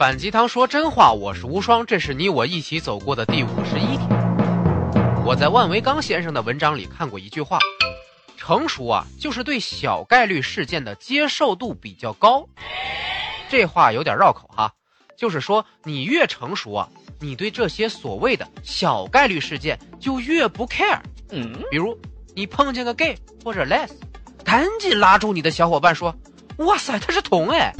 反鸡汤说真话，我是无双，这是你我一起走过的第五十一天。我在万维刚先生的文章里看过一句话：成熟啊，就是对小概率事件的接受度比较高。这话有点绕口哈，就是说你越成熟啊，你对这些所谓的小概率事件就越不 care。嗯，比如你碰见个 gay 或者 les，赶紧拉住你的小伙伴说：“哇塞，他是同哎。”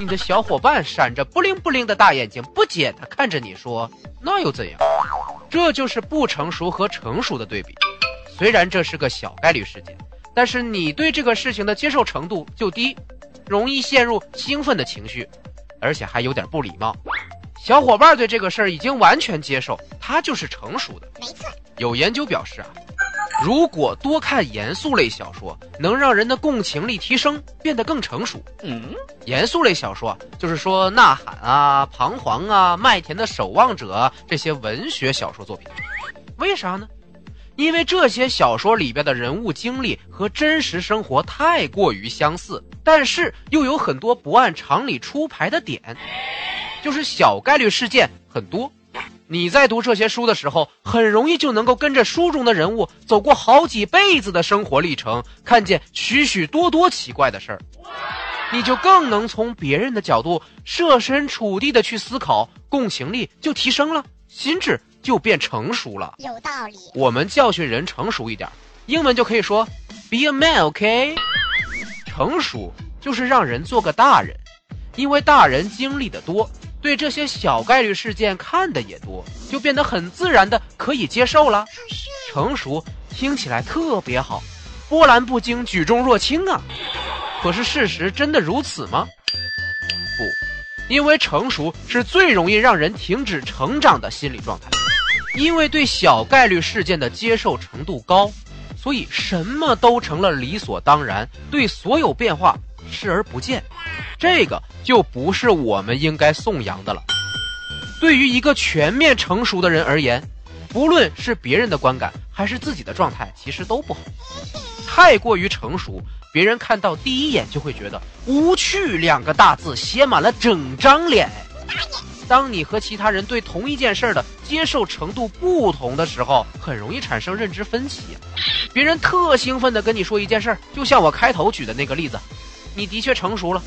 你的小伙伴闪着不灵不灵的大眼睛，不解的看着你说：“那又怎样？”这就是不成熟和成熟的对比。虽然这是个小概率事件，但是你对这个事情的接受程度就低，容易陷入兴奋的情绪，而且还有点不礼貌。小伙伴对这个事儿已经完全接受，他就是成熟的。没错。有研究表示啊，如果多看严肃类小说，能让人的共情力提升，变得更成熟。嗯，严肃类小说就是说《呐喊》啊、《彷徨》啊、《麦田的守望者》这些文学小说作品。为啥呢？因为这些小说里边的人物经历和真实生活太过于相似，但是又有很多不按常理出牌的点，就是小概率事件很多。你在读这些书的时候，很容易就能够跟着书中的人物走过好几辈子的生活历程，看见许许多多奇怪的事儿，你就更能从别人的角度设身处地的去思考，共情力就提升了，心智就变成熟了。有道理。我们教训人成熟一点，英文就可以说，be a man，OK？成熟就是让人做个大人，因为大人经历的多。对这些小概率事件看的也多，就变得很自然的可以接受了。成熟听起来特别好，波澜不惊，举重若轻啊。可是事实真的如此吗？不，因为成熟是最容易让人停止成长的心理状态。因为对小概率事件的接受程度高，所以什么都成了理所当然，对所有变化视而不见。这个就不是我们应该颂扬的了。对于一个全面成熟的人而言，不论是别人的观感还是自己的状态，其实都不好。太过于成熟，别人看到第一眼就会觉得“无趣”两个大字写满了整张脸。当你和其他人对同一件事的接受程度不同的时候，很容易产生认知分歧。别人特兴奋地跟你说一件事，就像我开头举的那个例子，你的确成熟了。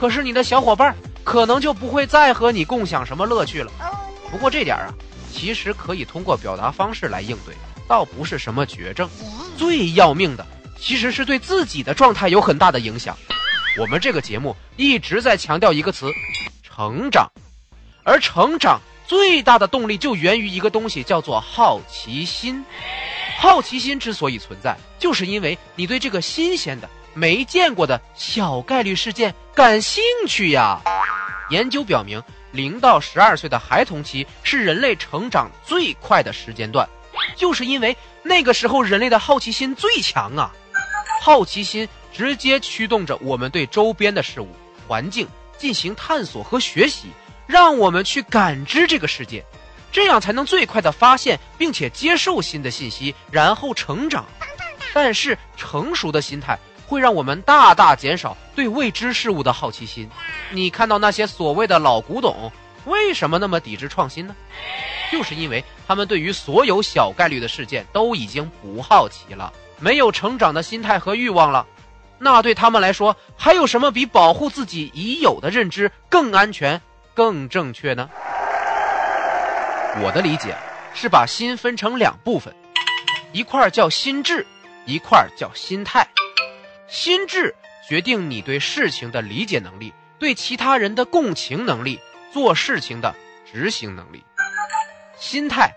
可是你的小伙伴可能就不会再和你共享什么乐趣了。不过这点啊，其实可以通过表达方式来应对，倒不是什么绝症。最要命的其实是对自己的状态有很大的影响。我们这个节目一直在强调一个词：成长。而成长最大的动力就源于一个东西，叫做好奇心。好奇心之所以存在，就是因为你对这个新鲜的。没见过的小概率事件感兴趣呀？研究表明，零到十二岁的孩童期是人类成长最快的时间段，就是因为那个时候人类的好奇心最强啊！好奇心直接驱动着我们对周边的事物、环境进行探索和学习，让我们去感知这个世界，这样才能最快的发现并且接受新的信息，然后成长。但是成熟的心态。会让我们大大减少对未知事物的好奇心。你看到那些所谓的老古董，为什么那么抵制创新呢？就是因为他们对于所有小概率的事件都已经不好奇了，没有成长的心态和欲望了。那对他们来说，还有什么比保护自己已有的认知更安全、更正确呢？我的理解是把心分成两部分，一块叫心智，一块叫心态。心智决定你对事情的理解能力，对其他人的共情能力，做事情的执行能力。心态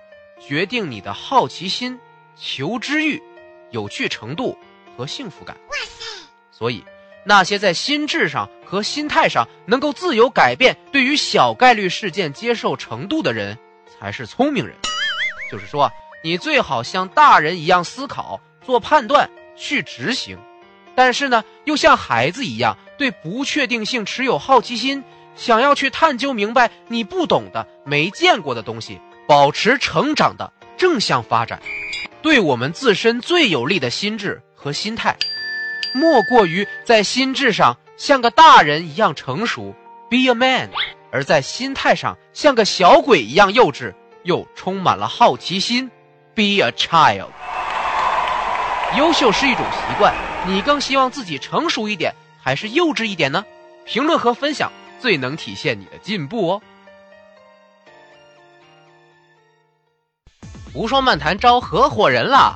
决定你的好奇心、求知欲、有趣程度和幸福感。哇塞！所以，那些在心智上和心态上能够自由改变对于小概率事件接受程度的人，才是聪明人。就是说，你最好像大人一样思考、做判断、去执行。但是呢，又像孩子一样对不确定性持有好奇心，想要去探究明白你不懂的、没见过的东西，保持成长的正向发展，对我们自身最有利的心智和心态，莫过于在心智上像个大人一样成熟，be a man，而在心态上像个小鬼一样幼稚，又充满了好奇心。Be a child。优秀是一种习惯，你更希望自己成熟一点，还是幼稚一点呢？评论和分享最能体现你的进步哦。无双漫谈招合伙人啦！